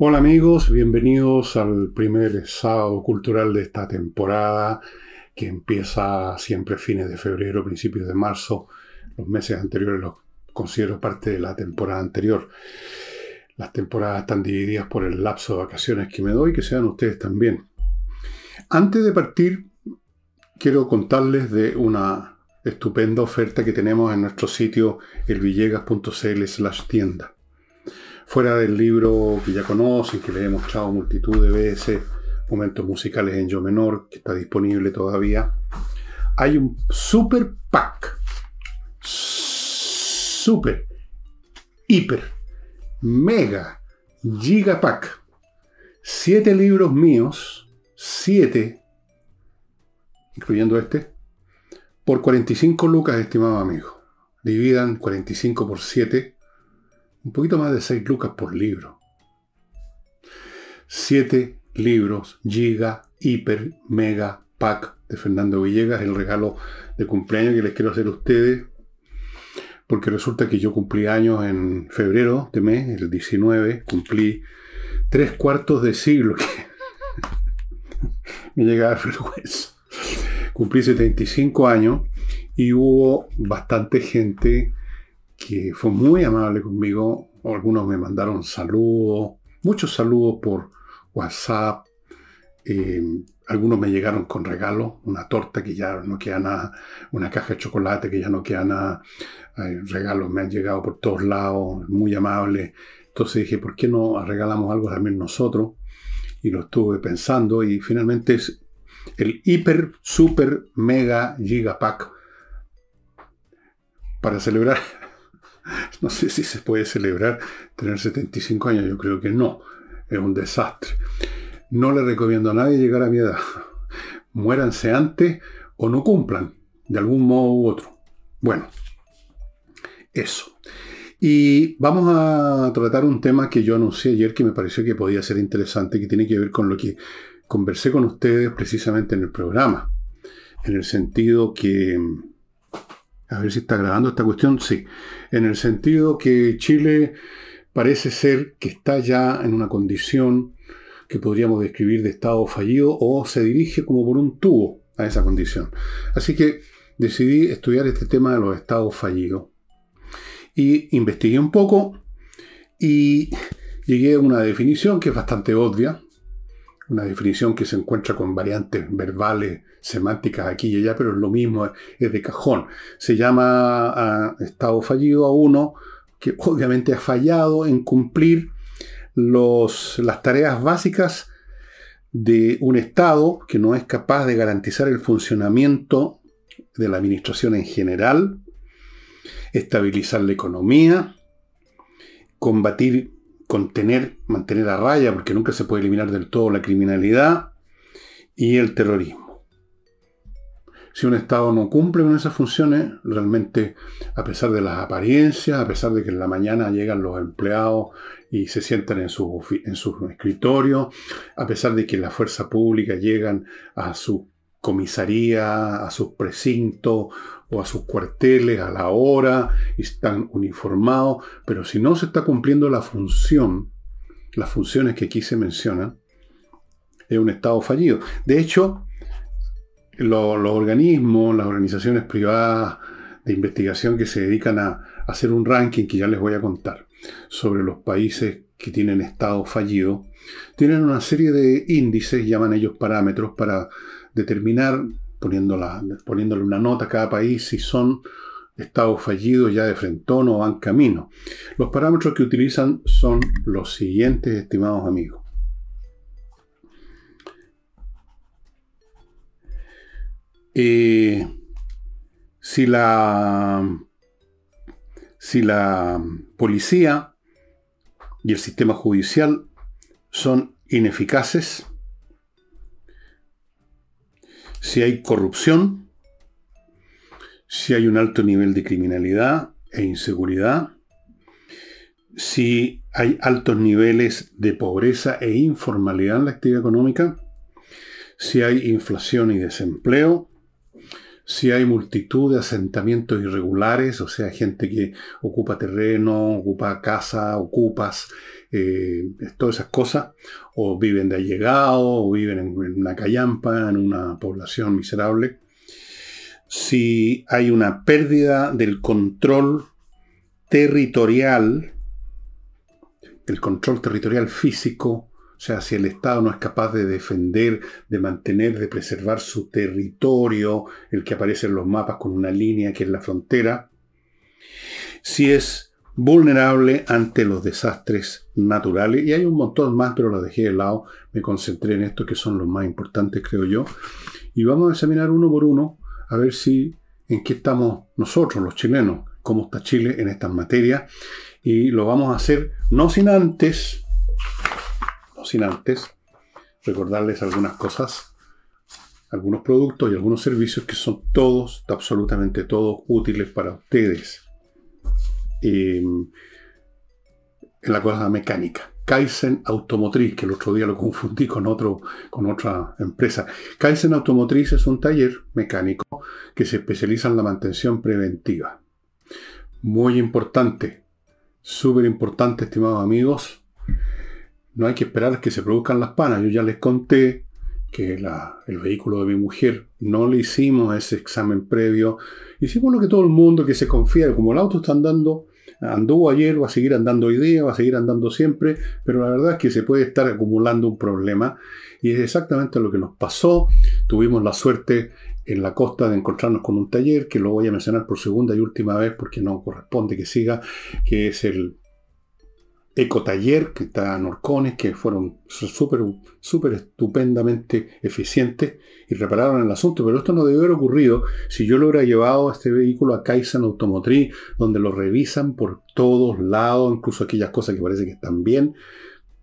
Hola amigos, bienvenidos al primer sábado cultural de esta temporada que empieza siempre fines de febrero, principios de marzo. Los meses anteriores los considero parte de la temporada anterior. Las temporadas están divididas por el lapso de vacaciones que me doy, que sean ustedes también. Antes de partir, quiero contarles de una estupenda oferta que tenemos en nuestro sitio elvillegas.cl slash tienda fuera del libro que ya conocen, que les he mostrado multitud de veces, momentos musicales en yo menor, que está disponible todavía, hay un super pack, super, hiper, mega, giga pack, siete libros míos, siete, incluyendo este, por 45 lucas, estimado amigo. Dividan 45 por 7 un poquito más de 6 lucas por libro. 7 libros, giga, hiper, mega, pack de Fernando Villegas, el regalo de cumpleaños que les quiero hacer a ustedes, porque resulta que yo cumplí años en febrero de mes, el 19, cumplí tres cuartos de siglo, que me llega a dar vergüenza. Cumplí 75 años y hubo bastante gente que fue muy amable conmigo. Algunos me mandaron saludos, muchos saludos por WhatsApp. Eh, algunos me llegaron con regalos, una torta que ya no queda nada, una caja de chocolate que ya no queda nada. regalos me han llegado por todos lados, muy amables. Entonces dije, ¿por qué no regalamos algo también nosotros? Y lo estuve pensando y finalmente es el hiper, super, mega, gigapack para celebrar No sé si se puede celebrar tener 75 años, yo creo que no. Es un desastre. No le recomiendo a nadie llegar a mi edad. Muéranse antes o no cumplan, de algún modo u otro. Bueno, eso. Y vamos a tratar un tema que yo anuncié ayer que me pareció que podía ser interesante, que tiene que ver con lo que conversé con ustedes precisamente en el programa. En el sentido que a ver si está grabando esta cuestión. Sí. En el sentido que Chile parece ser que está ya en una condición que podríamos describir de estado fallido o se dirige como por un tubo a esa condición. Así que decidí estudiar este tema de los estados fallidos. Y investigué un poco y llegué a una definición que es bastante obvia, una definición que se encuentra con variantes verbales, semánticas aquí y allá, pero es lo mismo, es de cajón. Se llama ah, estado fallido a uno que obviamente ha fallado en cumplir los, las tareas básicas de un Estado que no es capaz de garantizar el funcionamiento de la administración en general, estabilizar la economía, combatir contener, mantener a raya, porque nunca se puede eliminar del todo la criminalidad y el terrorismo. Si un Estado no cumple con esas funciones, realmente, a pesar de las apariencias, a pesar de que en la mañana llegan los empleados y se sientan en sus en escritorios, a pesar de que la fuerza pública llegan a su comisaría, a sus precintos o a sus cuarteles a la hora están uniformados, pero si no se está cumpliendo la función, las funciones que aquí se mencionan, es un Estado fallido. De hecho, los organismos, las organizaciones privadas de investigación que se dedican a hacer un ranking que ya les voy a contar sobre los países que tienen Estado fallido, tienen una serie de índices, llaman ellos parámetros, para determinar, poniéndole una nota a cada país, si son estados fallidos ya de frentón o van camino. Los parámetros que utilizan son los siguientes, estimados amigos. Eh, si la si la policía y el sistema judicial son ineficaces, si hay corrupción, si hay un alto nivel de criminalidad e inseguridad, si hay altos niveles de pobreza e informalidad en la actividad económica, si hay inflación y desempleo, si hay multitud de asentamientos irregulares, o sea, gente que ocupa terreno, ocupa casa, ocupas eh, todas esas cosas, o viven de allegado, o viven en, una callampa, en una población miserable. Si hay una pérdida del control territorial, el control territorial físico, o sea, si el Estado no es capaz de defender, de mantener, de preservar su territorio, el que aparece en los mapas con una línea que es la frontera, si es vulnerable ante los desastres naturales, y hay un montón más, pero los dejé de lado, me concentré en estos que son los más importantes, creo yo, y vamos a examinar uno por uno, a ver si en qué estamos nosotros, los chilenos, cómo está Chile en estas materias, y lo vamos a hacer no sin antes sin antes recordarles algunas cosas, algunos productos y algunos servicios que son todos, absolutamente todos útiles para ustedes. En la cosa mecánica. Kaizen Automotriz, que el otro día lo confundí con, otro, con otra empresa. Kaizen Automotriz es un taller mecánico que se especializa en la mantención preventiva. Muy importante, súper importante, estimados amigos no hay que esperar que se produzcan las panas. Yo ya les conté que el vehículo de mi mujer no le hicimos ese examen previo. Hicimos lo que todo el mundo que se confía, como el auto está andando, anduvo ayer, va a seguir andando hoy día, va a seguir andando siempre, pero la verdad es que se puede estar acumulando un problema y es exactamente lo que nos pasó. Tuvimos la suerte en la costa de encontrarnos con un taller que lo voy a mencionar por segunda y última vez porque no corresponde que siga, que es el Ecotaller, que está en Orcones, que fueron súper súper estupendamente eficientes y repararon el asunto. Pero esto no debió haber ocurrido si yo lo hubiera llevado a este vehículo a Kaizen Automotriz, donde lo revisan por todos lados, incluso aquellas cosas que parece que están bien,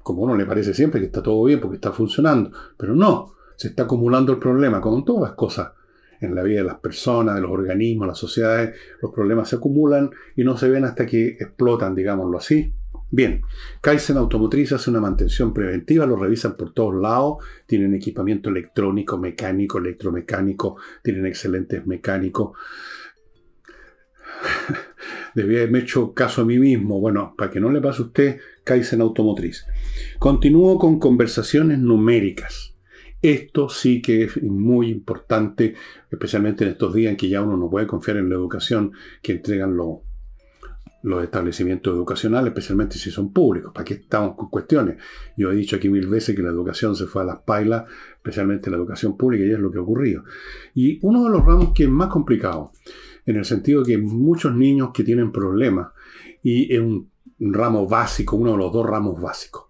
como uno le parece siempre que está todo bien porque está funcionando. Pero no, se está acumulando el problema, como en todas las cosas en la vida de las personas, de los organismos, las sociedades, los problemas se acumulan y no se ven hasta que explotan, digámoslo así. Bien, Kaizen Automotriz hace una mantención preventiva, lo revisan por todos lados, tienen equipamiento electrónico, mecánico, electromecánico, tienen excelentes mecánicos. Debía haberme hecho caso a mí mismo. Bueno, para que no le pase a usted, Kaizen Automotriz. Continúo con conversaciones numéricas. Esto sí que es muy importante, especialmente en estos días en que ya uno no puede confiar en la educación que entregan los los establecimientos educacionales, especialmente si son públicos. ¿Para qué estamos con cuestiones? Yo he dicho aquí mil veces que la educación se fue a las pailas, especialmente la educación pública, y es lo que ha ocurrido. Y uno de los ramos que es más complicado, en el sentido que muchos niños que tienen problemas, y es un ramo básico, uno de los dos ramos básicos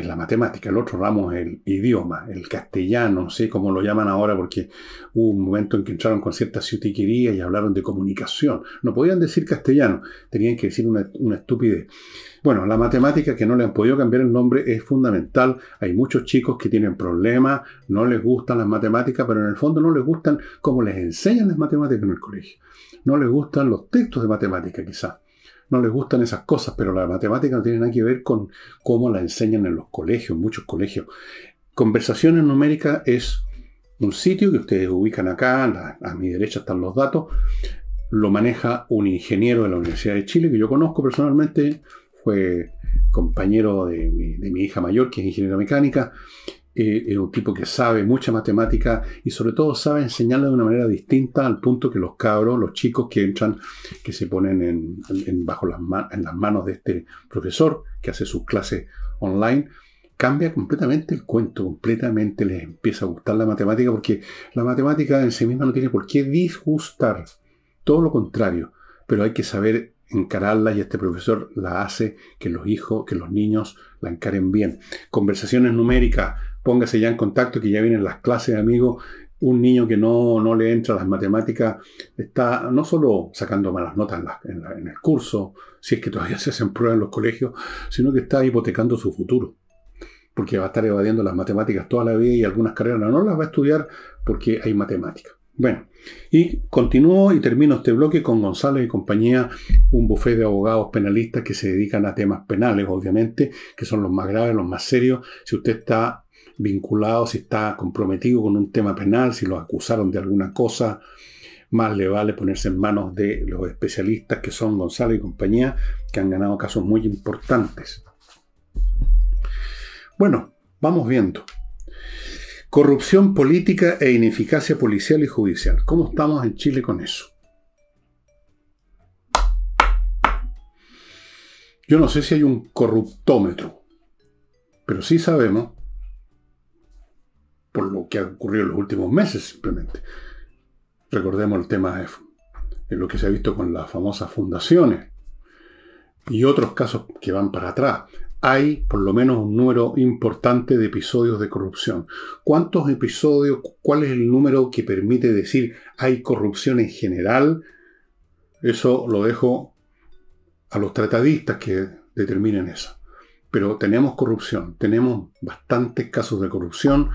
es la matemática, el otro ramo es el idioma, el castellano, no sé cómo lo llaman ahora, porque hubo un momento en que entraron con cierta ciutiquería y hablaron de comunicación. No podían decir castellano, tenían que decir una, una estupidez. Bueno, la matemática que no le han podido cambiar el nombre es fundamental. Hay muchos chicos que tienen problemas, no les gustan las matemáticas, pero en el fondo no les gustan cómo les enseñan las matemáticas en el colegio. No les gustan los textos de matemática, quizás no les gustan esas cosas, pero la matemática no tiene nada que ver con cómo la enseñan en los colegios, en muchos colegios. Conversaciones numéricas es un sitio que ustedes ubican acá, a mi derecha están los datos, lo maneja un ingeniero de la Universidad de Chile que yo conozco personalmente, fue compañero de mi, hija mayor, que es ingeniera mecánica, eh, es un tipo que sabe mucha matemática y sobre todo sabe enseñarla de una manera distinta al punto que los cabros, los chicos que entran, que se ponen en, bajo las, en las manos de este profesor que hace sus clases online, cambia completamente el cuento, completamente les empieza a gustar la matemática porque la matemática en sí misma no tiene por qué disgustar, todo lo contrario, pero hay que saber encararla y este profesor la hace que los hijos, que los niños la encaren bien. Conversaciones numéricas, póngase ya en contacto que ya vienen las clases, amigos. Un niño que no, no le entra a las matemáticas está no solo sacando malas notas en, en, el curso, si es que todavía se hacen pruebas en los colegios, sino que está hipotecando su futuro. Porque va a estar evadiendo las matemáticas toda la vida y algunas carreras no las va a estudiar porque hay matemáticas. Bueno, y continúo y termino este bloque con González y compañía, un bufete de abogados penalistas que se dedican a temas penales, obviamente, que son los más graves, los más serios. Si usted está vinculado, si está comprometido con un tema penal, si lo acusaron de alguna cosa, más le vale ponerse en manos de los especialistas que son González y compañía, que han ganado casos muy importantes. Bueno, vamos viendo. Corrupción política e ineficacia policial y judicial. ¿Cómo estamos en Chile con eso? Yo no sé si hay un corruptómetro, pero sí sabemos, por lo que ha ocurrido en los últimos meses simplemente. Recordemos el tema de, lo que se ha visto con las famosas fundaciones y otros casos que van para atrás. Hay por lo menos un número importante de episodios de corrupción. ¿Cuántos episodios, cuál es el número que permite decir hay corrupción en general? Eso lo dejo a los tratadistas que determinen eso. Pero tenemos corrupción, tenemos bastantes casos de corrupción.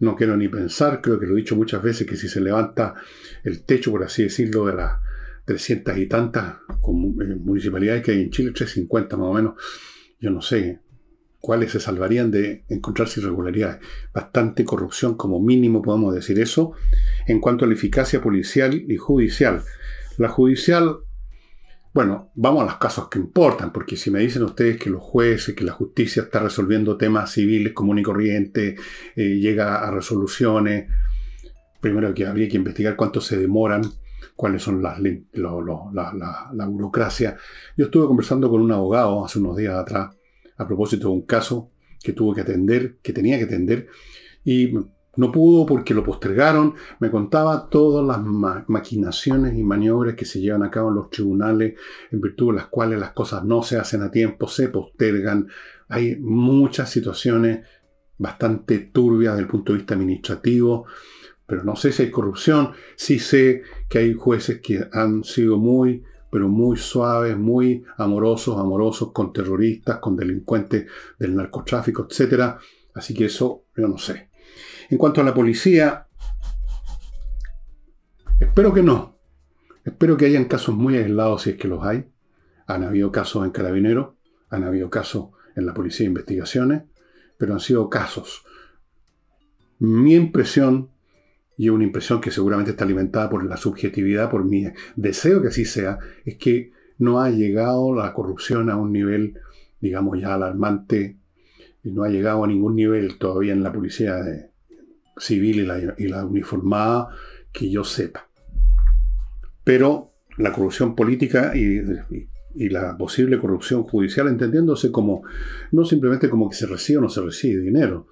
No quiero ni pensar, creo que lo he dicho muchas veces, que si se levanta el techo, por así decirlo, de las 300 y tantas eh, municipalidades que hay en Chile, 350 más o menos, yo no sé cuáles se salvarían de encontrarse irregularidades. Bastante corrupción, como mínimo podemos decir eso, en cuanto a la eficacia policial y judicial. La judicial bueno, vamos a los casos que importan, porque si me dicen ustedes que los jueces, que la justicia está resolviendo temas civiles común y corriente, eh, llega a resoluciones, primero que habría que investigar cuánto se demoran, cuáles son las la, la, burocracia. Yo estuve conversando con un abogado hace unos días atrás a propósito de un caso que tuvo que atender, que tenía que atender, y no pudo porque lo postergaron. Me contaba todas las maquinaciones y maniobras que se llevan a cabo en los tribunales, en virtud de las cuales las cosas no se hacen a tiempo, se postergan. Hay muchas situaciones bastante turbias desde el punto de vista administrativo, pero no sé si hay corrupción. Sí sé que hay jueces que han sido muy, pero muy suaves, muy amorosos, amorosos con terroristas, con delincuentes del narcotráfico, etc. Así que eso yo no sé. En cuanto a la policía, espero que no. Espero que hayan casos muy aislados si es que los hay. Han habido casos en Carabineros, han habido casos en la Policía de Investigaciones, pero han sido casos. Mi impresión, y una impresión que seguramente está alimentada por la subjetividad, por mi deseo que así sea, es que no ha llegado la corrupción a un nivel, digamos, ya alarmante, y no ha llegado a ningún nivel todavía en la policía de, civil y la, uniformada que yo sepa. Pero la corrupción política y, la posible corrupción judicial, entendiéndose como no simplemente como que se recibe o no se recibe dinero,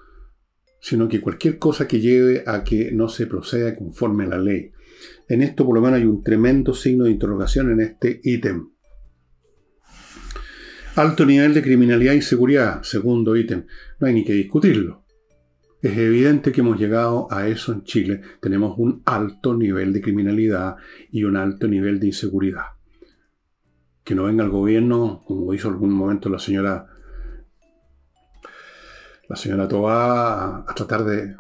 sino que cualquier cosa que lleve a que no se proceda conforme a la ley. En esto por lo menos hay un tremendo signo de interrogación en este ítem. Alto nivel de criminalidad e inseguridad, segundo ítem. No hay ni que discutirlo. Es evidente que hemos llegado a eso en Chile. Tenemos un alto nivel de criminalidad y un alto nivel de inseguridad. Que no venga el gobierno, como hizo algún momento la señora la señora Tobá, a, tratar de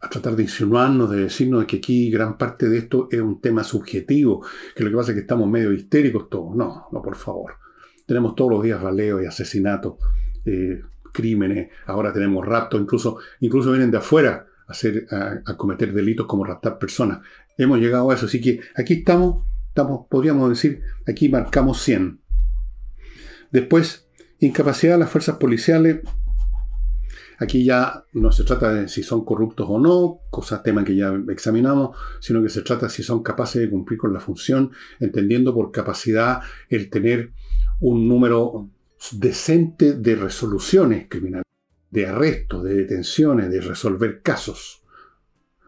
a tratar de insinuarnos, de decirnos que aquí gran parte de esto es un tema subjetivo, que lo que pasa es que estamos medio histéricos todos. No, no, por favor. Tenemos todos los días raleos y asesinatos. Eh, crímenes, ahora tenemos raptos, incluso, incluso vienen de afuera a, hacer, a, cometer delitos como raptar personas. Hemos llegado a eso, así que aquí estamos, estamos, podríamos decir, aquí marcamos 100. Después, incapacidad de las fuerzas policiales. Aquí ya no se trata de si son corruptos o no, cosas, temas que ya examinamos, sino que se trata de si son capaces de cumplir con la función, entendiendo por capacidad el tener un número decente de resoluciones criminales, de arrestos, de detenciones, de resolver casos,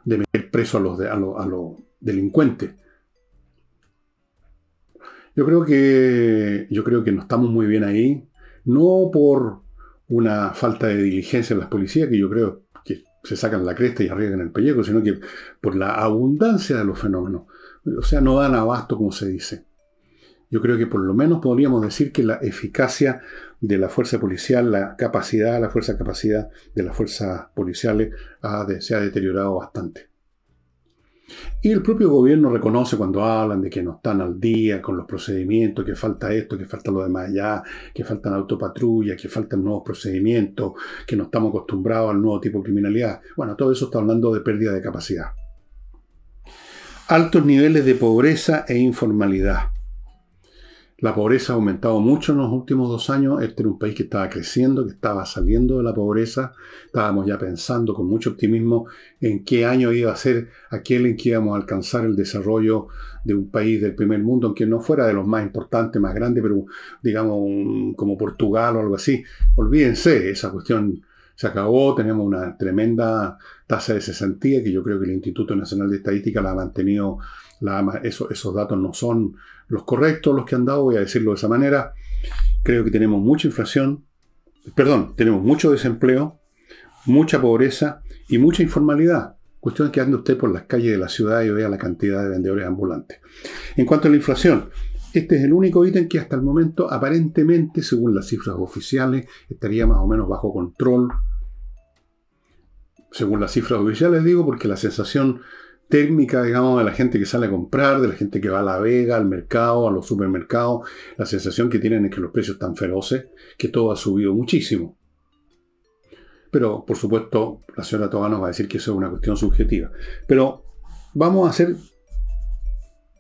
de meter preso a los, a los, delincuentes. Yo creo que yo creo que no estamos muy bien ahí, no por una falta de diligencia en las policías, que yo creo que se sacan la cresta y arriesgan el pellejo, sino que por la abundancia de los fenómenos. O sea, no dan abasto, como se dice yo creo que por lo menos podríamos decir que la eficacia de la fuerza policial, la capacidad, la fuerza capacidad de las fuerzas policiales se ha deteriorado bastante. Y el propio gobierno reconoce cuando hablan de que no están al día con los procedimientos, que falta esto, que falta lo demás allá, que faltan autopatrullas, que faltan nuevos procedimientos, que no estamos acostumbrados al nuevo tipo de criminalidad. Bueno, todo eso está hablando de pérdida de capacidad. Altos niveles de pobreza e informalidad La pobreza ha aumentado mucho en los últimos dos años. Este era un país que estaba creciendo, que estaba saliendo de la pobreza. Estábamos ya pensando con mucho optimismo en qué año iba a ser aquel en que íbamos a alcanzar el desarrollo de un país del primer mundo, aunque no fuera de los más importantes, más grandes, pero digamos como Portugal o algo así. Olvídense, esa cuestión se acabó, tenemos una tremenda tasa de cesantía que yo creo que el Instituto Nacional de Estadística la ha mantenido, esos datos no son los correctos, los que han dado, voy a decirlo de esa manera. Creo que tenemos mucha inflación, perdón, tenemos mucho desempleo, mucha pobreza y mucha informalidad. Cuestión es que ande usted por las calles de la ciudad y vea la cantidad de vendedores ambulantes. En cuanto a la inflación, este es el único ítem que hasta el momento, aparentemente, según las cifras oficiales, estaría más o menos bajo control según las cifras oficiales digo, porque la sensación térmica, digamos, de la gente que sale a comprar, de la gente que va a la vega, al mercado, a los supermercados, la sensación que tienen es que los precios están feroces, que todo ha subido muchísimo. Pero, por supuesto, la señora Toga nos va a decir que eso es una cuestión subjetiva. Pero vamos a hacer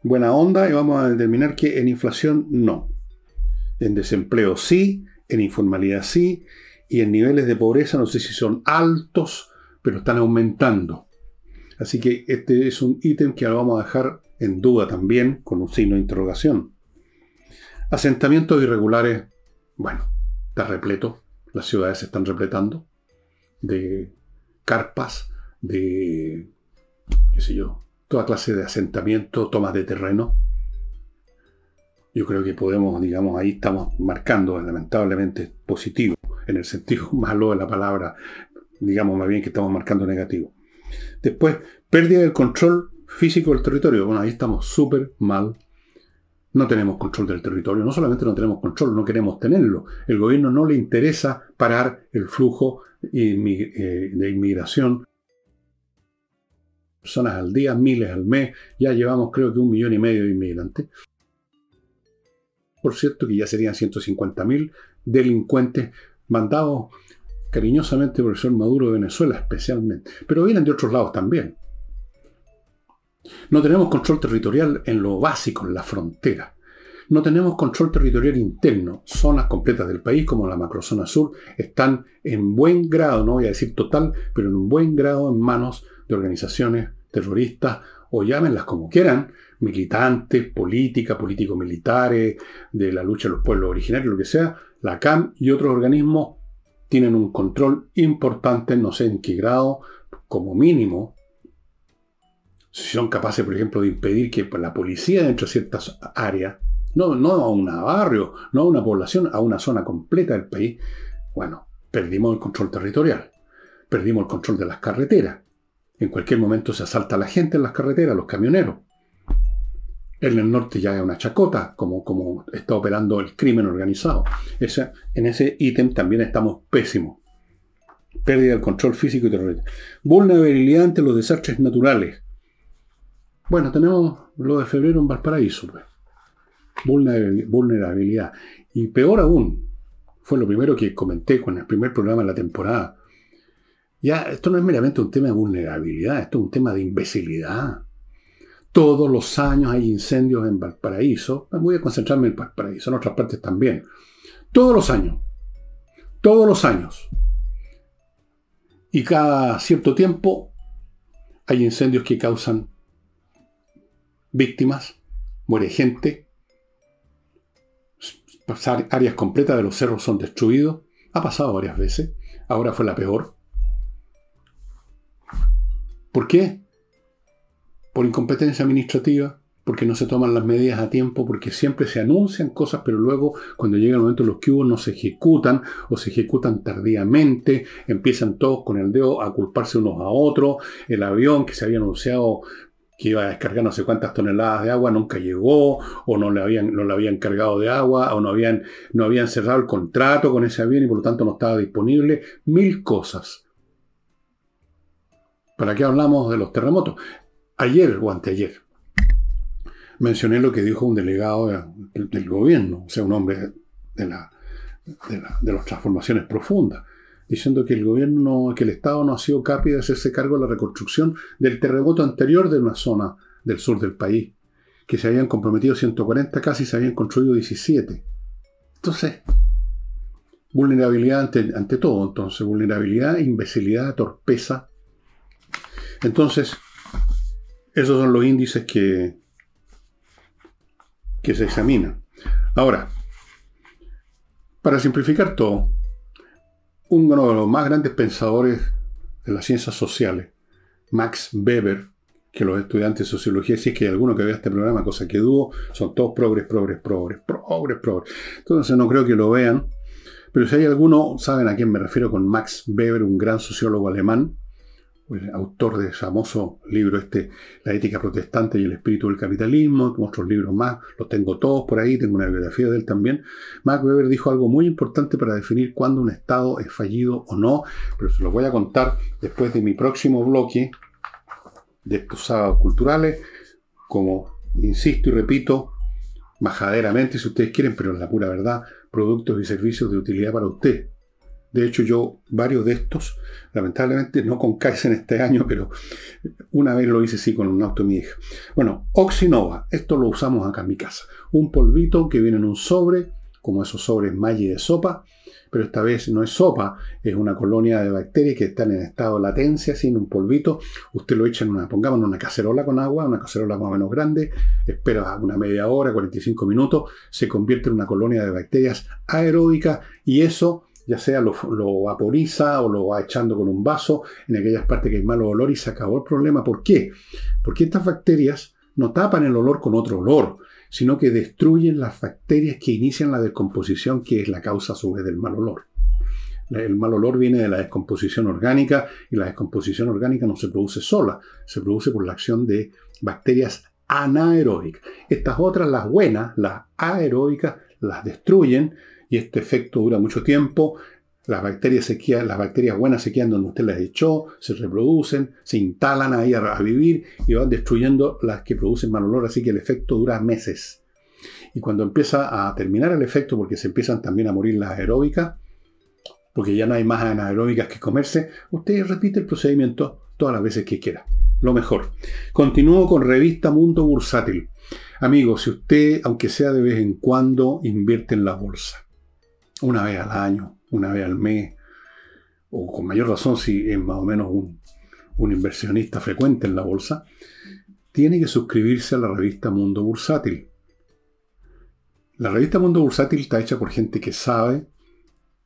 buena onda y vamos a determinar que en inflación no. En desempleo sí, en informalidad sí, y en niveles de pobreza no sé si son altos pero están aumentando. Así que este es un ítem que lo vamos a dejar en duda también, con un signo de interrogación. Asentamientos irregulares, bueno, está repleto, las ciudades se están repletando de carpas, de, qué sé yo, toda clase de asentamientos, tomas de terreno. Yo creo que podemos, digamos, ahí estamos marcando, lamentablemente, positivo, en el sentido malo de la palabra, digamos más bien que estamos marcando negativo. Después, pérdida del control físico del territorio. Bueno, ahí estamos súper mal. No tenemos control del territorio. No solamente no tenemos control, no queremos tenerlo. El gobierno no le interesa parar el flujo eh, de inmigración. Personas al día, miles al mes. Ya llevamos creo que un millón y medio de inmigrantes. Por cierto que ya serían 150.000 delincuentes mandados cariñosamente señor Maduro de Venezuela especialmente, pero vienen de otros lados también. No tenemos control territorial en lo básico, en la frontera. No tenemos control territorial interno. Zonas completas del país, como la macrozona sur, están en buen grado, no voy a decir total, pero en un buen grado en manos de organizaciones terroristas o llámenlas como quieran, militantes, políticas, político-militares, de la lucha de los pueblos originarios, lo que sea, la CAM y otros organismos tienen un control importante, no sé en qué grado, como mínimo, si son capaces, por ejemplo, de impedir que la policía entre de ciertas áreas, no, no a un barrio, no a una población, a una zona completa del país, bueno, perdimos el control territorial, perdimos el control de las carreteras. En cualquier momento se asalta a la gente en las carreteras, los camioneros. En el norte ya es una chacota, como, como está operando el crimen organizado. en ese ítem también estamos pésimos. Pérdida del control físico y terrorista. Vulnerabilidad ante los desastres naturales. Bueno, tenemos lo de febrero en Valparaíso. Pues. Vulnerabilidad. Y peor aún, fue lo primero que comenté con el primer programa de la temporada. Ya, esto no es meramente un tema de vulnerabilidad, esto es un tema de imbecilidad. Todos los años hay incendios en Valparaíso. Voy a concentrarme en Valparaíso, en otras partes también. Todos los años. Todos los años. Y cada cierto tiempo hay incendios que causan víctimas, muere gente, áreas completas de los cerros son destruidos. Ha pasado varias veces. Ahora fue la peor. ¿Por qué? Por incompetencia administrativa, porque no se toman las medidas a tiempo, porque siempre se anuncian cosas, pero luego cuando llega el momento los que hubo no se ejecutan o se ejecutan tardíamente, empiezan todos con el dedo a culparse unos a otros, el avión que se había anunciado que iba a descargar no sé cuántas toneladas de agua nunca llegó, o no le habían, no le habían cargado de agua, o no habían, no habían cerrado el contrato con ese avión y por lo tanto no estaba disponible, mil cosas. ¿Para qué hablamos de los terremotos? Ayer o anteayer, mencioné lo que dijo un delegado del, gobierno, o sea, un hombre de, la, de, las transformaciones profundas, diciendo que el gobierno, que el Estado no ha sido capaz de hacerse cargo de la reconstrucción del terremoto anterior de una zona del sur del país, que se habían comprometido 140 casi se habían construido 17. Entonces, vulnerabilidad ante, ante todo, entonces, vulnerabilidad, imbecilidad, torpeza. Entonces, esos son los índices que, que se examinan. Ahora, para simplificar todo, uno de los más grandes pensadores de las ciencias sociales, Max Weber, que los estudiantes de sociología, si es que hay alguno que vea este programa, cosa que dudo, son todos progres, progres, progres, progres, progres. Entonces no creo que lo vean, pero si hay alguno, saben a quién me refiero con Max Weber, un gran sociólogo alemán, autor del famoso libro este, La ética protestante y el espíritu del capitalismo, otros libros más, los tengo todos por ahí, tengo una biografía de él también. Max Weber dijo algo muy importante para definir cuándo un Estado es fallido o no, pero se los voy a contar después de mi próximo bloque de estos sábados culturales, como insisto y repito, majaderamente si ustedes quieren, pero en la pura verdad, productos y servicios de utilidad para usted. De hecho, yo varios de estos, lamentablemente no con en este año, pero una vez lo hice sí con un auto de mi hija. Bueno, Oxinova, esto lo usamos acá en mi casa. Un polvito que viene en un sobre, como esos sobres Maggi de sopa, pero esta vez no es sopa, es una colonia de bacterias que están en estado de latencia, sin un polvito. Usted lo echa en una, pongamos en una cacerola con agua, una cacerola más o menos grande, espera una media hora, 45 minutos, se convierte en una colonia de bacterias aeróbica y eso ya sea lo, vaporiza o lo va echando con un vaso en aquellas partes que hay malo olor y se acabó el problema. ¿Por qué? Porque estas bacterias no tapan el olor con otro olor, sino que destruyen las bacterias que inician la descomposición, que es la causa a su vez del mal olor. El mal olor viene de la descomposición orgánica y la descomposición orgánica no se produce sola, se produce por la acción de bacterias anaeróbicas. Estas otras, las buenas, las aeróbicas, las destruyen y este efecto dura mucho tiempo. Las bacterias, se las bacterias buenas se quedan donde usted las echó, se reproducen, se instalan ahí a, vivir y van destruyendo las que producen mal olor, así que el efecto dura meses. Y cuando empieza a terminar el efecto, porque se empiezan también a morir las aeróbicas, porque ya no hay más anaeróbicas que comerse, usted repite el procedimiento todas las veces que quiera. Lo mejor. Continúo con revista Mundo Bursátil. Amigos, si usted, aunque sea de vez en cuando, invierte en la bolsa, una vez al año, una vez al mes, o con mayor razón si es más o menos un, inversionista frecuente en la bolsa, tiene que suscribirse a la revista Mundo Bursátil. La revista Mundo Bursátil está hecha por gente que sabe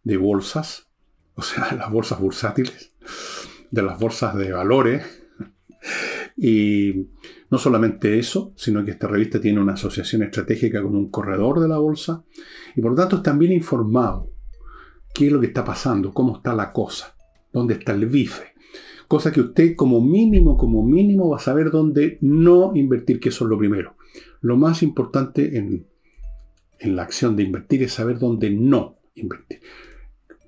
de bolsas, o sea, las bolsas bursátiles, de las bolsas de valores. Y no solamente eso, sino que esta revista tiene una asociación estratégica con un corredor de la bolsa y por lo tanto están bien informados qué es lo que está pasando, cómo está la cosa, dónde está el bife. Cosa que usted como mínimo, como mínimo va a saber dónde no invertir, que eso es lo primero. Lo más importante en, en la acción de invertir es saber dónde no invertir.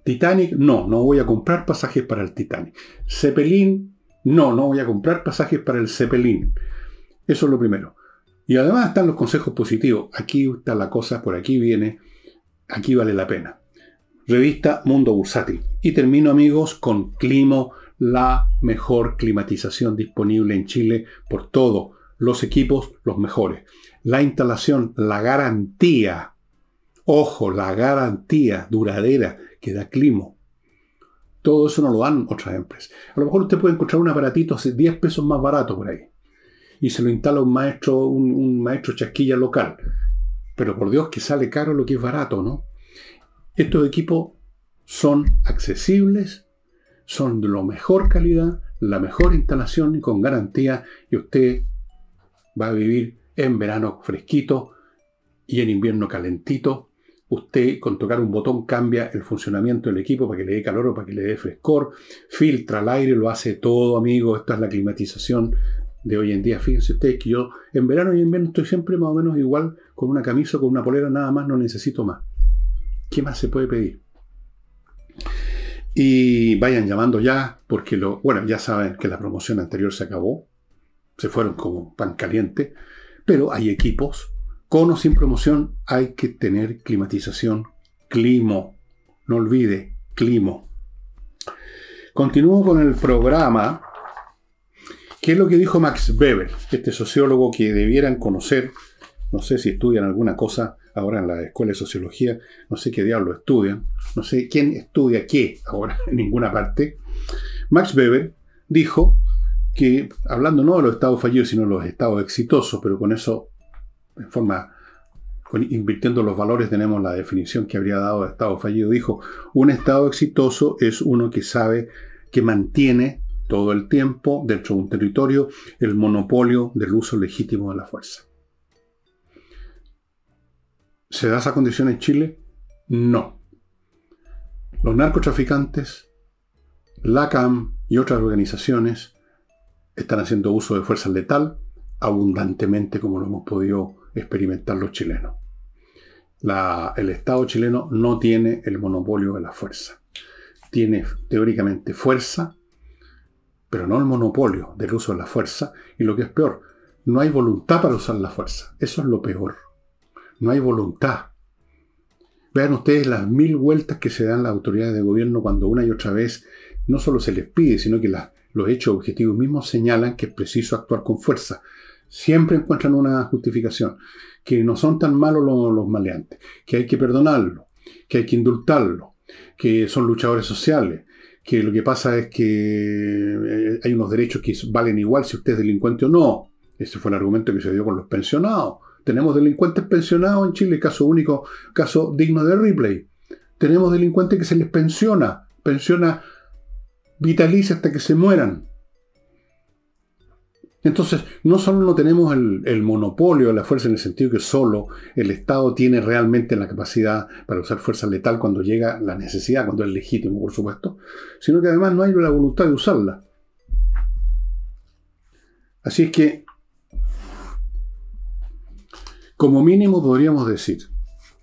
Titanic, no, no voy a comprar pasajes para el Titanic. Zeppelin, no, no voy a comprar pasajes para el Zeppelin. Eso es lo primero. Y además están los consejos positivos. Aquí está la cosa, por aquí viene, aquí vale la pena. Revista Mundo Bursátil. Y termino amigos con Climo, la mejor climatización disponible en Chile por todos los equipos, los mejores. La instalación, la garantía, ojo, la garantía duradera que da Climo. Todo eso no lo dan otras empresas. A lo mejor usted puede encontrar un aparatito hace 10 pesos más barato por ahí y se lo instala un maestro, un, maestro chasquilla local. Pero por Dios que sale caro lo que es barato, ¿no? Estos equipos son accesibles, son de la mejor calidad, la mejor instalación con garantía y usted va a vivir en verano fresquito y en invierno calentito. Usted con tocar un botón cambia el funcionamiento del equipo para que le dé calor o para que le dé frescor, filtra el aire, lo hace todo, amigo. Esta es la climatización de hoy en día. Fíjense ustedes que yo en verano y en invierno estoy siempre más o menos igual con una camisa con una polera, nada más, no necesito más. ¿Qué más se puede pedir? Y vayan llamando ya, porque lo, bueno, ya saben que la promoción anterior se acabó, se fueron como pan caliente, pero hay equipos, con o sin promoción, hay que tener climatización, climo, no olvide, climo. Continúo con el programa ¿Qué es lo que dijo Max Weber, este sociólogo que debieran conocer no sé si estudian alguna cosa ahora en la escuela de sociología, no sé qué diablo estudian, no sé quién estudia qué ahora en ninguna parte. Max Weber dijo que, hablando no de los estados fallidos, sino de los estados exitosos, pero con eso, en forma, invirtiendo los valores, tenemos la definición que habría dado de estado fallido, dijo, un estado exitoso es uno que sabe que mantiene todo el tiempo dentro de un territorio el monopolio del uso legítimo de la fuerza. ¿Se da esa condición en Chile? No. Los narcotraficantes, la CAM y otras organizaciones están haciendo uso de fuerza letal abundantemente como lo hemos podido experimentar los chilenos. el Estado chileno no tiene el monopolio de la fuerza. Tiene teóricamente fuerza, pero no el monopolio del uso de la fuerza. Y lo que es peor, no hay voluntad para usar la fuerza. Eso es lo peor. No hay voluntad. Vean ustedes las mil vueltas que se dan las autoridades de gobierno cuando una y otra vez no solo se les pide, sino que los hechos objetivos mismos señalan que es preciso actuar con fuerza. Siempre encuentran una justificación, que no son tan malos los, los maleantes, que hay que perdonarlo, que hay que indultarlo, que son luchadores sociales, que lo que pasa es que eh, hay unos derechos que valen igual si usted es delincuente o no. Ese fue el argumento que se dio con los pensionados. Tenemos delincuentes pensionados en Chile, caso único, caso digno de replay. Tenemos delincuentes que se les pensiona, pensiona vitalicia hasta que se mueran. Entonces, no solo no tenemos el, monopolio de la fuerza en el sentido que solo el Estado tiene realmente la capacidad para usar fuerza letal cuando llega la necesidad, cuando es legítimo, por supuesto, sino que además no hay la voluntad de usarla. Así es que, como mínimo podríamos decir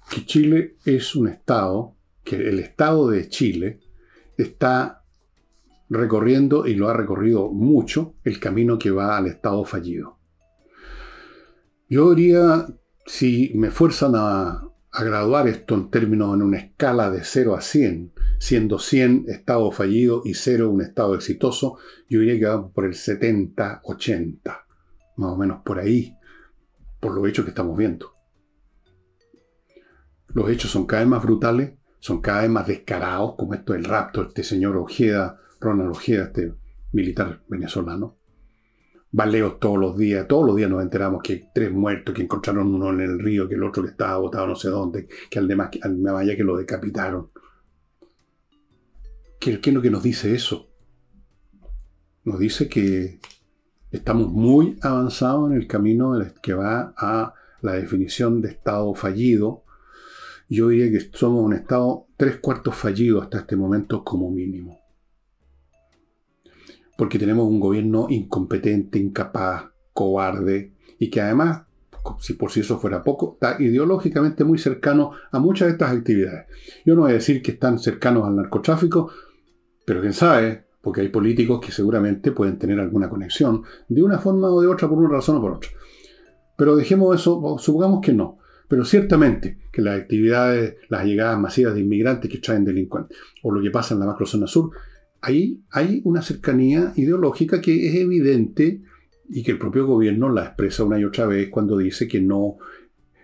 que Chile es un Estado, que el Estado de Chile está recorriendo, y lo ha recorrido mucho, el camino que va al estado fallido. Yo diría, si me fuerzan a, graduar esto en términos en una escala de 0 a 100, siendo 100 estado fallido y 0 un estado exitoso, yo diría que vamos por el 70, 80, más o menos por ahí, por los hechos que estamos viendo. Los hechos son cada vez más brutales, son cada vez más descarados, como esto del rapto, este señor Ojeda Ojeda, este militar venezolano. Baleos todos los días, todos los días nos enteramos que tres muertos, que encontraron uno en el río, que el otro que estaba botado no sé dónde, que al demás, al vaya que lo decapitaron. ¿Qué, ¿Qué es lo que nos dice eso? Nos dice que estamos muy avanzados en el camino que va a la definición de Estado fallido. Yo diría que somos un Estado tres cuartos fallido hasta este momento como mínimo porque tenemos un gobierno incompetente, incapaz, cobarde, y que además, si por si eso fuera poco, está ideológicamente muy cercano a muchas de estas actividades. Yo no voy a decir que están cercanos al narcotráfico, pero quién sabe, porque hay políticos que seguramente pueden tener alguna conexión, de una forma o de otra, por una razón o por otra. Pero dejemos eso, supongamos que no. Pero ciertamente que las actividades, las llegadas masivas de inmigrantes que traen delincuentes, o lo que pasa en la macrozona sur, ahí hay una cercanía ideológica que es evidente y que el propio gobierno la expresa una y otra vez cuando dice que no,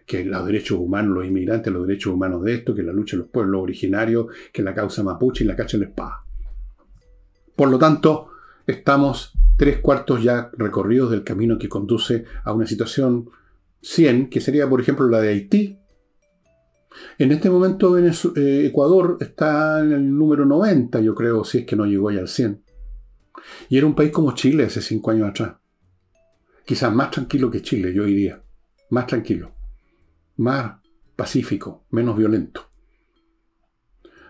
que los derechos humanos, los inmigrantes, los derechos humanos de esto, que la lucha de los pueblos originarios, que la causa mapuche y la cacha en la espada. Por lo tanto, estamos tres cuartos ya recorridos del camino que conduce a una situación 100, que sería, por ejemplo, la de Haití, en este momento eh, Ecuador está en el número 90, yo creo, si es que no llegó ya al 100. Y era un país como Chile hace cinco años atrás. Quizás más tranquilo que Chile, yo diría. Más tranquilo. Más pacífico, menos violento.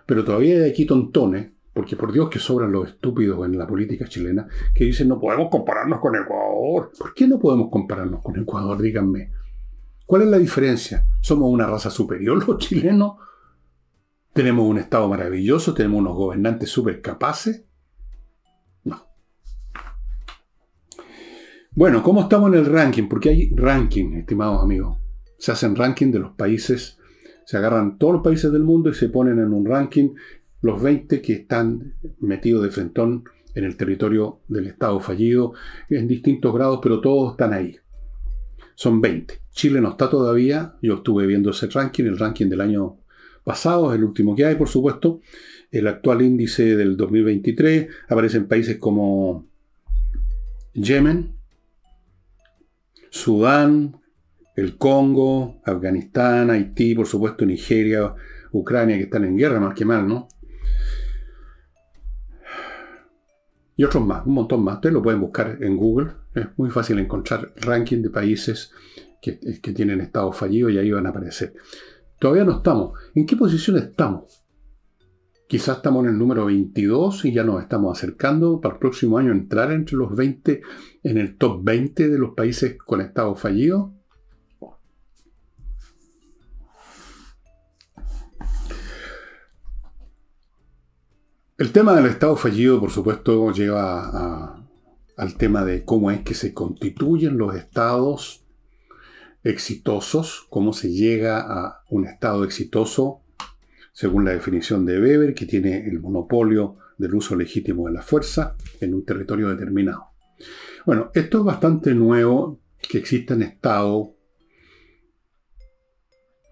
Pero todavía hay aquí tontones, porque por Dios que sobran los estúpidos en la política chilena, que dicen no podemos compararnos con Ecuador. ¿Por qué no podemos compararnos con Ecuador? Díganme. ¿Cuál es la diferencia? ¿Somos una raza superior los chilenos? ¿Tenemos un Estado maravilloso? ¿Tenemos unos gobernantes súper capaces? No. Bueno, ¿cómo estamos en el ranking? Porque hay ranking, estimados amigos. Se hacen ranking de los países, se agarran todos los países del mundo y se ponen en un ranking los 20 que están metidos de frentón en el territorio del Estado fallido, en distintos grados, pero todos están ahí. Son 20. Chile no está todavía. Yo estuve viendo ese ranking, el ranking del año pasado, es el último que hay, por supuesto. El actual índice del 2023 aparece en países como Yemen, Sudán, el Congo, Afganistán, Haití, por supuesto Nigeria, Ucrania, que están en guerra más que mal, ¿no? Y otros más, un montón más. Ustedes lo pueden buscar en Google. Es muy fácil encontrar ranking de países que, que tienen estado fallido y ahí van a aparecer. Todavía no estamos. ¿En qué posición estamos? Quizás estamos en el número 22 y ya nos estamos acercando para el próximo año entrar entre los 20, en el top 20 de los países con estado fallido. El tema del estado fallido, por supuesto, lleva al tema de cómo es que se constituyen los estados exitosos, cómo se llega a un estado exitoso según la definición de Weber, que tiene el monopolio del uso legítimo de la fuerza en un territorio determinado. Bueno, esto es bastante nuevo, que existan estados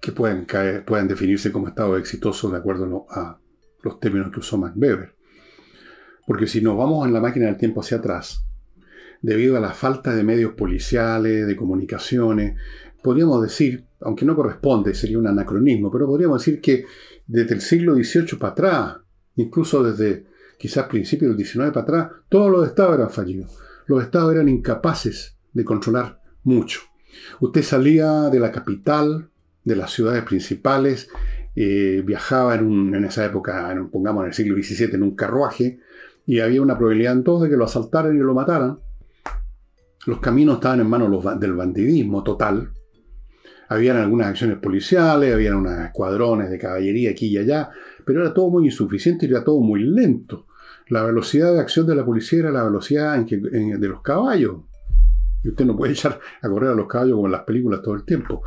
que pueden definirse como estados exitosos de acuerdo a los términos que usó Max Weber. Porque si nos vamos en la máquina del tiempo hacia atrás, debido a la falta de medios policiales, de comunicaciones, podríamos decir, aunque no corresponde, sería un anacronismo, pero podríamos decir que desde el siglo XVIII para atrás, incluso desde quizás principios del XIX para atrás, todos los estados eran fallidos. Los estados eran incapaces de controlar mucho. Usted salía de la capital, de las ciudades principales, eh, viajaba en, en, esa época, pongamos en el siglo XVII, en un carruaje, y había una probabilidad entonces de que lo asaltaran y lo mataran. Los caminos estaban en manos del bandidismo total, habían algunas acciones policiales, habían unos escuadrones de caballería aquí y allá, pero era todo muy insuficiente y era todo muy lento. La velocidad de acción de la policía era la velocidad de los caballos. Y usted no puede echar a correr a los caballos como en las películas todo el tiempo.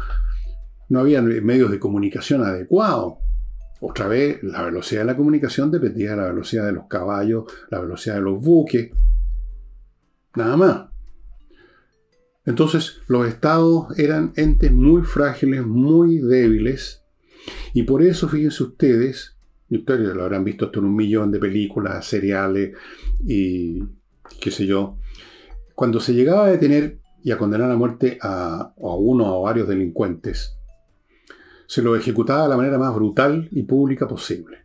No había medios de comunicación adecuados. Otra vez, la velocidad de la comunicación dependía de la velocidad de los caballos, la velocidad de los buques. Nada más. Entonces los estados eran entes muy frágiles, muy débiles, y por eso fíjense ustedes, y ustedes lo habrán visto esto en un millón de películas, seriales y qué sé yo, cuando se llegaba a detener y a condenar a muerte a, uno o a varios delincuentes, se lo ejecutaba de la manera más brutal y pública posible.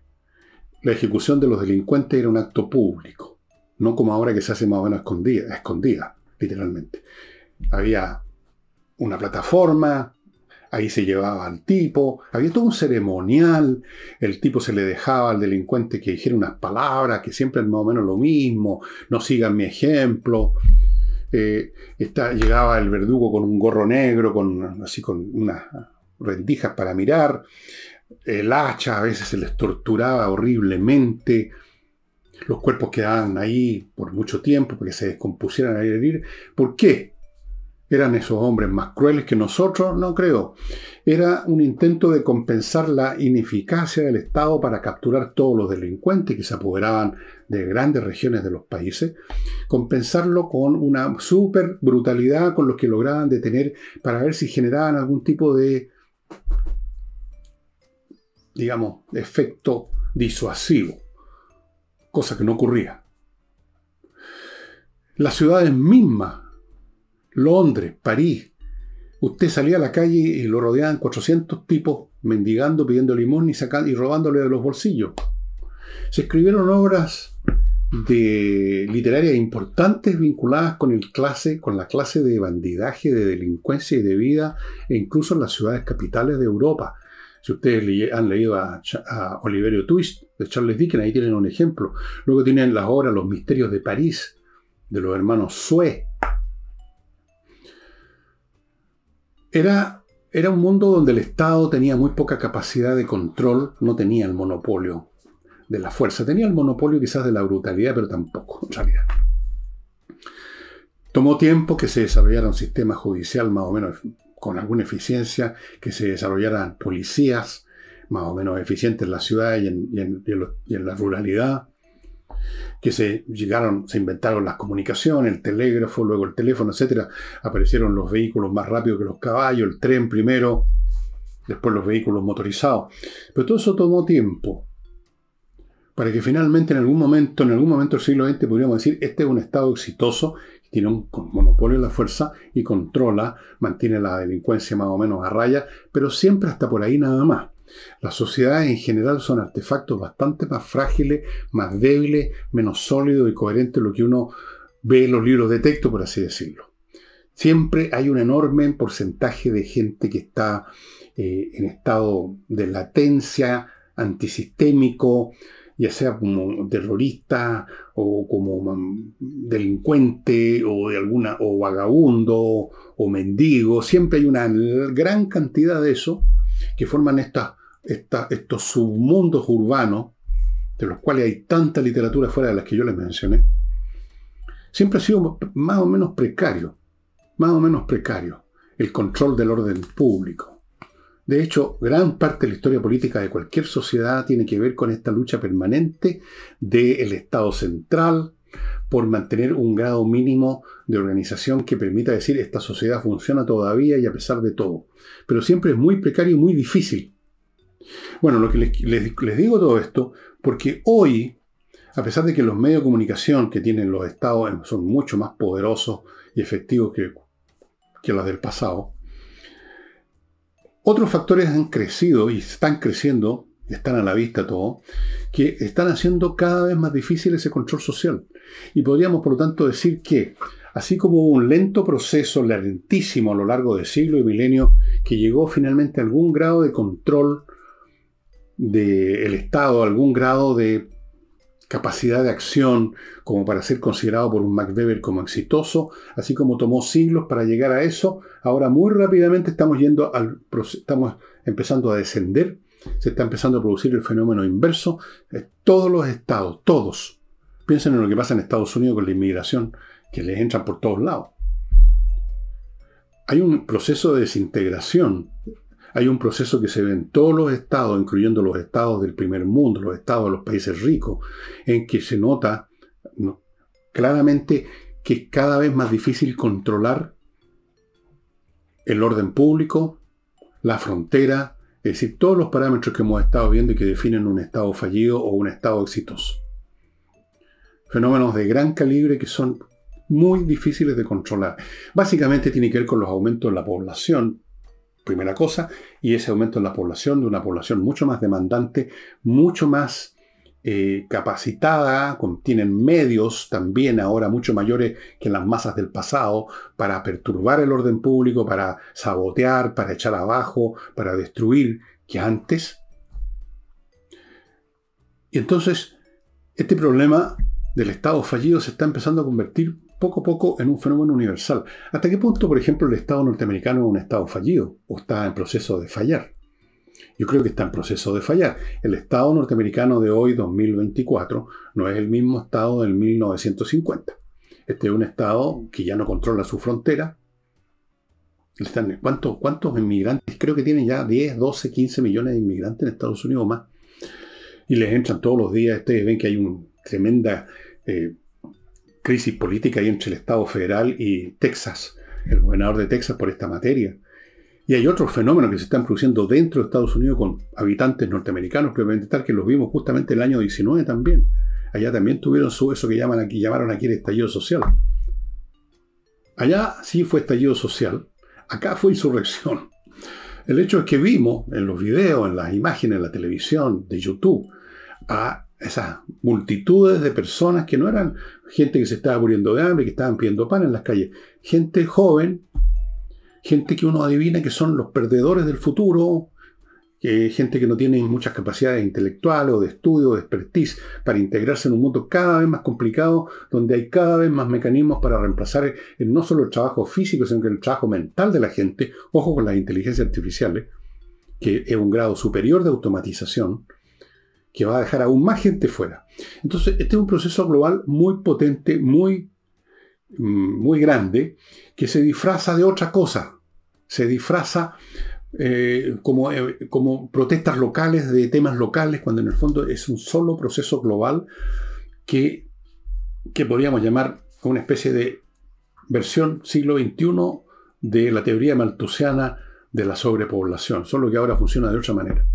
La ejecución de los delincuentes era un acto público, no como ahora que se hace más o menos escondida literalmente había una plataforma, ahí se llevaba al tipo, había todo un ceremonial, el tipo se le dejaba al delincuente que dijera unas palabras, que siempre es más o menos lo mismo, no sigan mi ejemplo. Eh, llegaba el verdugo con un gorro negro, con, así con unas rendijas para mirar, el hacha a veces se les torturaba horriblemente, los cuerpos quedaban ahí por mucho tiempo porque se descompusieran a herir. ¿Por qué? ¿Eran esos hombres más crueles que nosotros? No creo. Era un intento de compensar la ineficacia del Estado para capturar todos los delincuentes que se apoderaban de grandes regiones de los países, compensarlo con una super brutalidad con los que lograban detener para ver si generaban algún tipo de, digamos, efecto disuasivo, cosa que no ocurría. Las ciudades mismas Londres, París. Usted salía a la calle y lo rodeaban 400 tipos mendigando, pidiendo limón y, sacando, y robándole de los bolsillos. Se escribieron obras de literarias importantes vinculadas con el clase, con la clase de bandidaje, de delincuencia y de vida, e incluso en las ciudades capitales de Europa. Si ustedes han leído a, a Oliverio Twist de Charles Dickens, ahí tienen un ejemplo. Luego tienen las obras Los misterios de París, de los hermanos Sue, Era, era un mundo donde el Estado tenía muy poca capacidad de control, no tenía el monopolio de la fuerza, tenía el monopolio quizás de la brutalidad, pero tampoco, en realidad. Tomó tiempo que se desarrollara un sistema judicial más o menos con alguna eficiencia, que se desarrollaran policías más o menos eficientes en la ciudad y en, la ruralidad. Que se llegaron, se inventaron las comunicaciones, el telégrafo, luego el teléfono, etcétera, aparecieron los vehículos más rápidos que los caballos, el tren primero, después los vehículos motorizados. Pero todo eso tomó tiempo para que finalmente en algún momento, en algún momento del siglo XX, podríamos decir, este es un Estado exitoso, tiene un monopolio de la fuerza y controla, mantiene la delincuencia más o menos a raya, pero siempre hasta por ahí nada más. Las sociedades en general son artefactos bastante más frágiles, más débiles, menos sólidos y coherentes de lo que uno ve en los libros de texto, por así decirlo. Siempre hay un enorme porcentaje de gente que está eh, en estado de latencia, antisistémico, ya sea como terrorista o como delincuente o de alguna o vagabundo o mendigo, siempre hay una gran cantidad de eso que forman estos submundos urbanos, de los cuales hay tanta literatura fuera de las que yo les mencioné, siempre ha sido más o menos precario, más o menos precario, el control del orden público. De hecho, gran parte de la historia política de cualquier sociedad tiene que ver con esta lucha permanente del Estado central por mantener un grado mínimo de organización que permita decir esta sociedad funciona todavía y a pesar de todo. Pero siempre es muy precario y muy difícil. Bueno, lo que les, digo todo esto porque hoy, a pesar de que los medios de comunicación que tienen los estados son mucho más poderosos y efectivos que, que los del pasado, otros factores han crecido y están creciendo, están a la vista todo, que están haciendo cada vez más difícil ese control social. Y podríamos, por lo tanto, decir que, así como hubo un lento proceso, lentísimo a lo largo de siglos y milenios, que llegó finalmente a algún grado de control del Estado, algún grado de capacidad de acción como para ser considerado por un Max Weber como exitoso, así como tomó siglos para llegar a eso, ahora muy rápidamente estamos yendo al estamos empezando a descender, se está empezando a producir el fenómeno inverso, todos los estados, todos, piensen en lo que pasa en Estados Unidos con la inmigración, que les entran por todos lados. Hay un proceso de desintegración hay un proceso que se ve en todos los estados, incluyendo los estados del primer mundo, los estados de los países ricos, en que se nota claramente que es cada vez más difícil controlar el orden público, la frontera, es decir, todos los parámetros que hemos estado viendo y que definen un estado fallido o un estado exitoso. Fenómenos de gran calibre que son muy difíciles de controlar. Básicamente tiene que ver con los aumentos de la población, primera cosa, y ese aumento en la población, de una población mucho más demandante, mucho más eh, capacitada, tienen medios también ahora mucho mayores que las masas del pasado para perturbar el orden público, para sabotear, para echar abajo, para destruir, que antes. Y entonces, este problema del Estado fallido se está empezando a convertir poco a poco en un fenómeno universal. ¿Hasta qué punto, por ejemplo, el Estado norteamericano es un Estado fallido o está en proceso de fallar? Yo creo que está en proceso de fallar. El Estado norteamericano de hoy, 2024, no es el mismo Estado del 1950. Este es un Estado que ya no controla su frontera. ¿Cuántos, ¿Cuántos inmigrantes? Creo que tienen ya 10, 12, 15 millones de inmigrantes en Estados Unidos más. Y les entran todos los días. Ustedes ven que hay una tremenda eh, crisis política ahí entre el Estado federal y Texas, el gobernador de Texas por esta materia. Y hay otros fenómenos que se están produciendo dentro de Estados Unidos con habitantes norteamericanos, tal que los vimos justamente el año 19 también. Allá también tuvieron su, eso que llaman aquí, llamaron aquí el estallido social. Allá sí fue estallido social, acá fue insurrección. El hecho es que vimos en los videos, en las imágenes, en la televisión, de YouTube, a esas multitudes de personas que no eran gente que se estaba muriendo de hambre, que estaban pidiendo pan en las calles, gente joven, gente que uno adivina que son los perdedores del futuro, gente que no tiene muchas capacidades intelectuales o de estudio o de expertise para integrarse en un mundo cada vez más complicado, donde hay cada vez más mecanismos para reemplazar no solo el trabajo físico, sino que el trabajo mental de la gente, ojo con las inteligencias artificiales, que es un grado superior de automatización, que va a dejar aún más gente fuera. Entonces, este es un proceso global muy potente, muy, mm, muy grande, que se disfraza de otra cosa. Se disfraza eh, como, eh, como protestas locales de temas locales, cuando en el fondo es un solo proceso global que que podríamos llamar una especie de versión siglo XXI de la teoría maltusiana de la sobrepoblación, solo que ahora funciona de otra manera.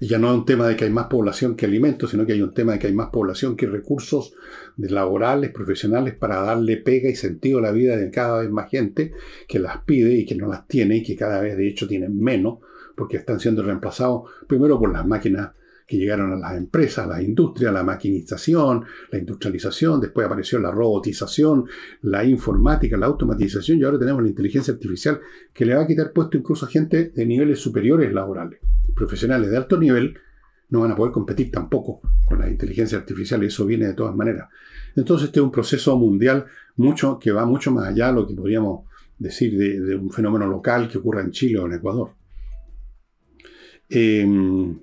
Y ya no es un tema de que hay más población que alimentos, sino que hay un tema de que hay más población que recursos laborales, profesionales, para darle pega y sentido a la vida de cada vez más gente que las pide y que no las tiene y que cada vez de hecho tienen menos, porque están siendo reemplazados primero por las máquinas que llegaron a las empresas, a las industrias, la maquinización, la industrialización, después apareció la robotización, la informática, la automatización y ahora tenemos la inteligencia artificial que le va a quitar puesto incluso a gente de niveles superiores laborales. Profesionales de alto nivel no van a poder competir tampoco con la inteligencia artificial y eso viene de todas maneras. Entonces este es un proceso mundial mucho, que va mucho más allá de lo que podríamos decir de, un fenómeno local que ocurra en Chile o en Ecuador. Em,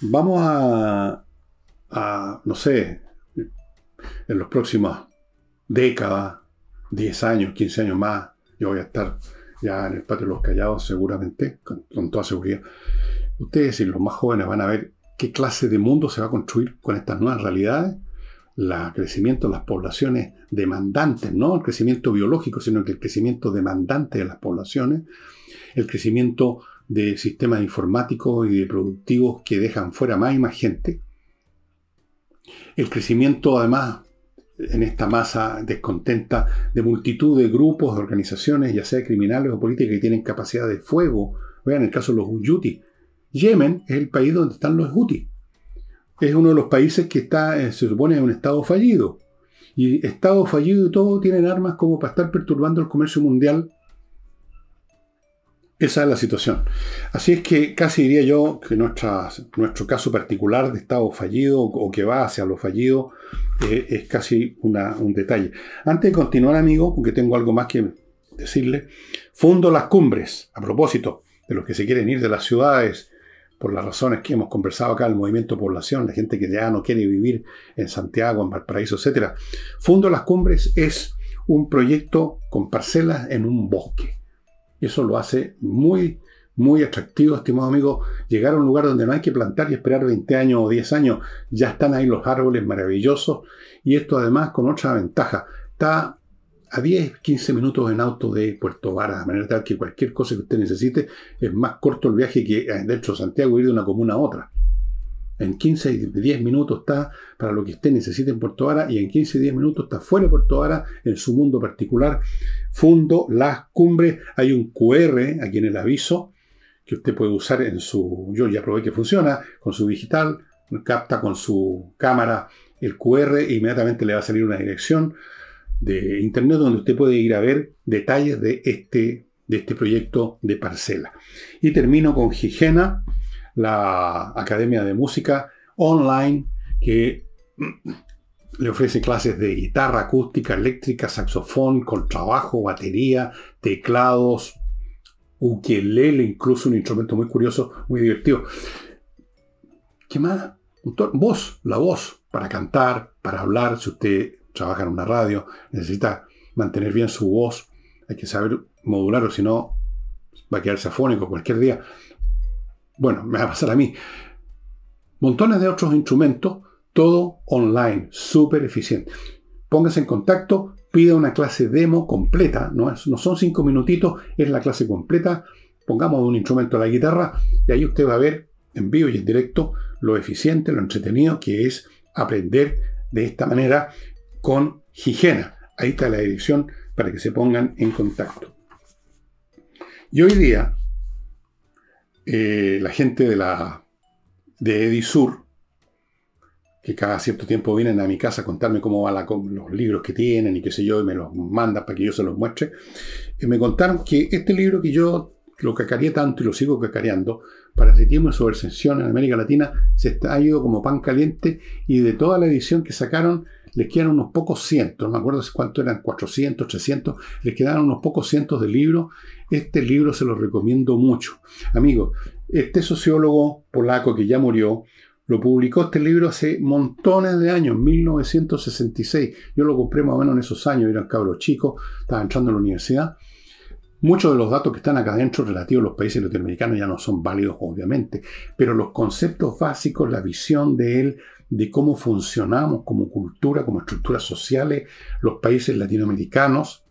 Vamos a, no sé, en los próximos décadas, 10 años, 15 años más, yo voy a estar ya en el patio de los callados seguramente, con, toda seguridad. Ustedes y los más jóvenes van a ver qué clase de mundo se va a construir con estas nuevas realidades. El crecimiento de las poblaciones demandantes, no el crecimiento biológico, sino que el crecimiento demandante de las poblaciones, el crecimiento de sistemas informáticos y de productivos que dejan fuera más y más gente. El crecimiento, además, en esta masa descontenta de multitud de grupos, de organizaciones, ya sea criminales o políticas, que tienen capacidad de fuego. Vean el caso de los Houthi. Yemen es el país donde están los Houthi. Es uno de los países que está, eh, se supone, en un estado fallido. Y estado fallido y todo tienen armas como para estar perturbando el comercio mundial esa es la situación. Así es que casi diría yo que nuestra, nuestro caso particular de estado fallido o que va hacia lo fallido eh, es casi un detalle. Antes de continuar, amigo, porque tengo algo más que decirle, fundo las cumbres, a propósito de los que se quieren ir de las ciudades por las razones que hemos conversado acá, el movimiento población, la gente que ya no quiere vivir en Santiago, en Valparaíso, etc. Fundo las cumbres es un proyecto con parcelas en un bosque y eso lo hace muy, muy atractivo, estimado amigo. Llegar a un lugar donde no hay que plantar y esperar 20 años o 10 años. Ya están ahí los árboles maravillosos. Y esto además con otra ventaja. Está a 10, 15 minutos en auto de Puerto Varas, de manera tal que cualquier cosa que usted necesite es más corto el viaje que dentro de Santiago ir de una comuna a otra. En 15 y 10 minutos está para lo que usted necesite en Puerto Vara y en 15 y 10 minutos está fuera de Puerto Vara en su mundo particular. Fundo Las Cumbres. Hay un QR aquí en el aviso que usted puede usar en su... Yo ya probé que funciona con su digital. Capta con su cámara el QR e inmediatamente le va a salir una dirección de internet donde usted puede ir a ver detalles de este, de este proyecto de parcela. Y termino con Gigena la Academia de Música online que le ofrece clases de guitarra acústica, eléctrica, saxofón, contrabajo, batería, teclados, ukelele, incluso un instrumento muy curioso, muy divertido. ¿Qué más? Voz, la voz, para cantar, para hablar, si usted trabaja en una radio, necesita mantener bien su voz, hay que saber modularlo, si no va a quedarse afónico cualquier día bueno, me va a pasar a mí, montones de otros instrumentos, todo online, súper eficiente. Póngase en contacto, pida una clase demo completa, no, son cinco minutitos, es la clase completa. Pongamos un instrumento a la guitarra y ahí usted va a ver en vivo y en directo lo eficiente, lo entretenido que es aprender de esta manera con higiene. Ahí está la dirección para que se pongan en contacto. Y hoy día eh, la gente de la de Edisur, que cada cierto tiempo vienen a mi casa a contarme cómo van los libros que tienen y qué sé yo, y me los mandan para que yo se los muestre, y me contaron que este libro que yo lo cacareé tanto y lo sigo cacareando, para Parasitismo y Sobresensión en América Latina, se ha ido como pan caliente y de toda la edición que sacaron les quedan unos pocos cientos, no me acuerdo cuánto eran, 400, 300, les quedaron unos pocos cientos de libros. Este libro se lo recomiendo mucho. Amigos, este sociólogo polaco que ya murió, lo publicó este libro hace montones de años, 1966. Yo lo compré más o menos en esos años, era un cabro chico, estaba entrando a la universidad. Muchos de los datos que están acá adentro relativos a los países latinoamericanos ya no son válidos, obviamente, pero los conceptos básicos, la visión de él, de cómo funcionamos como cultura, como estructuras sociales, los países latinoamericanos,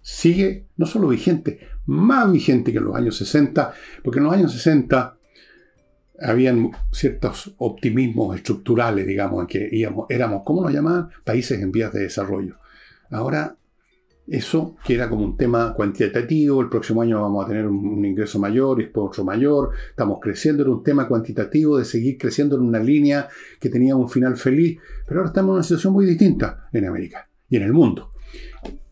sigue no solo vigente, más vigente que en los años 60, porque en los años 60 habían ciertos optimismos estructurales, digamos, en que íbamos, éramos, ¿cómo nos llamaban? Países en vías de desarrollo. Ahora, eso, que era como un tema cuantitativo, el próximo año vamos a tener un, ingreso mayor y después otro mayor, estamos creciendo, era un tema cuantitativo de seguir creciendo en una línea que tenía un final feliz, pero ahora estamos en una situación muy distinta en América y en el mundo.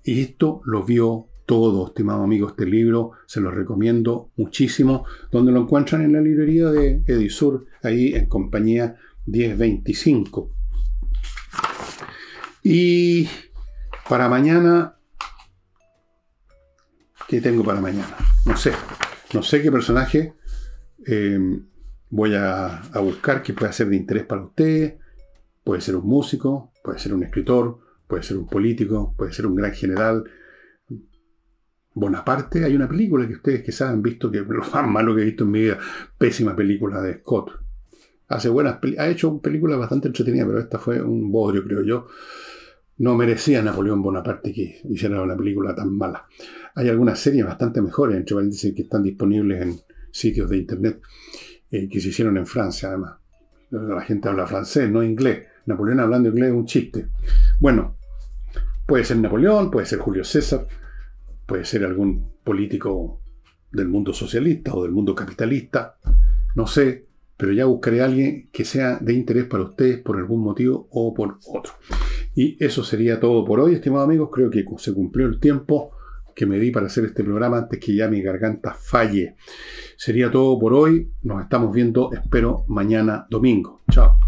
Y esto lo vio todo, estimado amigo, este libro se lo recomiendo muchísimo, donde lo encuentran en la librería de Edisur, ahí en compañía 1025. Y para mañana, ¿qué tengo para mañana? No sé, no sé qué personaje eh, voy a, buscar que pueda ser de interés para ustedes. Puede ser un músico, puede ser un escritor, puede ser un político, puede ser un gran general, Bonaparte, hay una película que ustedes quizás han visto, que lo más malo que he visto en mi vida, pésima película de Scott. Hace buenas ha hecho películas bastante entretenidas, pero esta fue un bodrio, creo yo. No merecía Napoleón Bonaparte que hiciera una película tan mala. Hay algunas series bastante mejores, entre paréntesis, que están disponibles en sitios de internet, eh, que se hicieron en Francia, además. La gente habla francés, no inglés. Napoleón hablando inglés es un chiste. Bueno, puede ser Napoleón, puede ser Julio César, puede ser algún político del mundo socialista o del mundo capitalista, no sé, pero ya buscaré a alguien que sea de interés para ustedes por algún motivo o por otro. Y eso sería todo por hoy, estimados amigos. Creo que se cumplió el tiempo que me di para hacer este programa antes que ya mi garganta falle. Sería todo por hoy. Nos estamos viendo, espero, mañana domingo. Chao.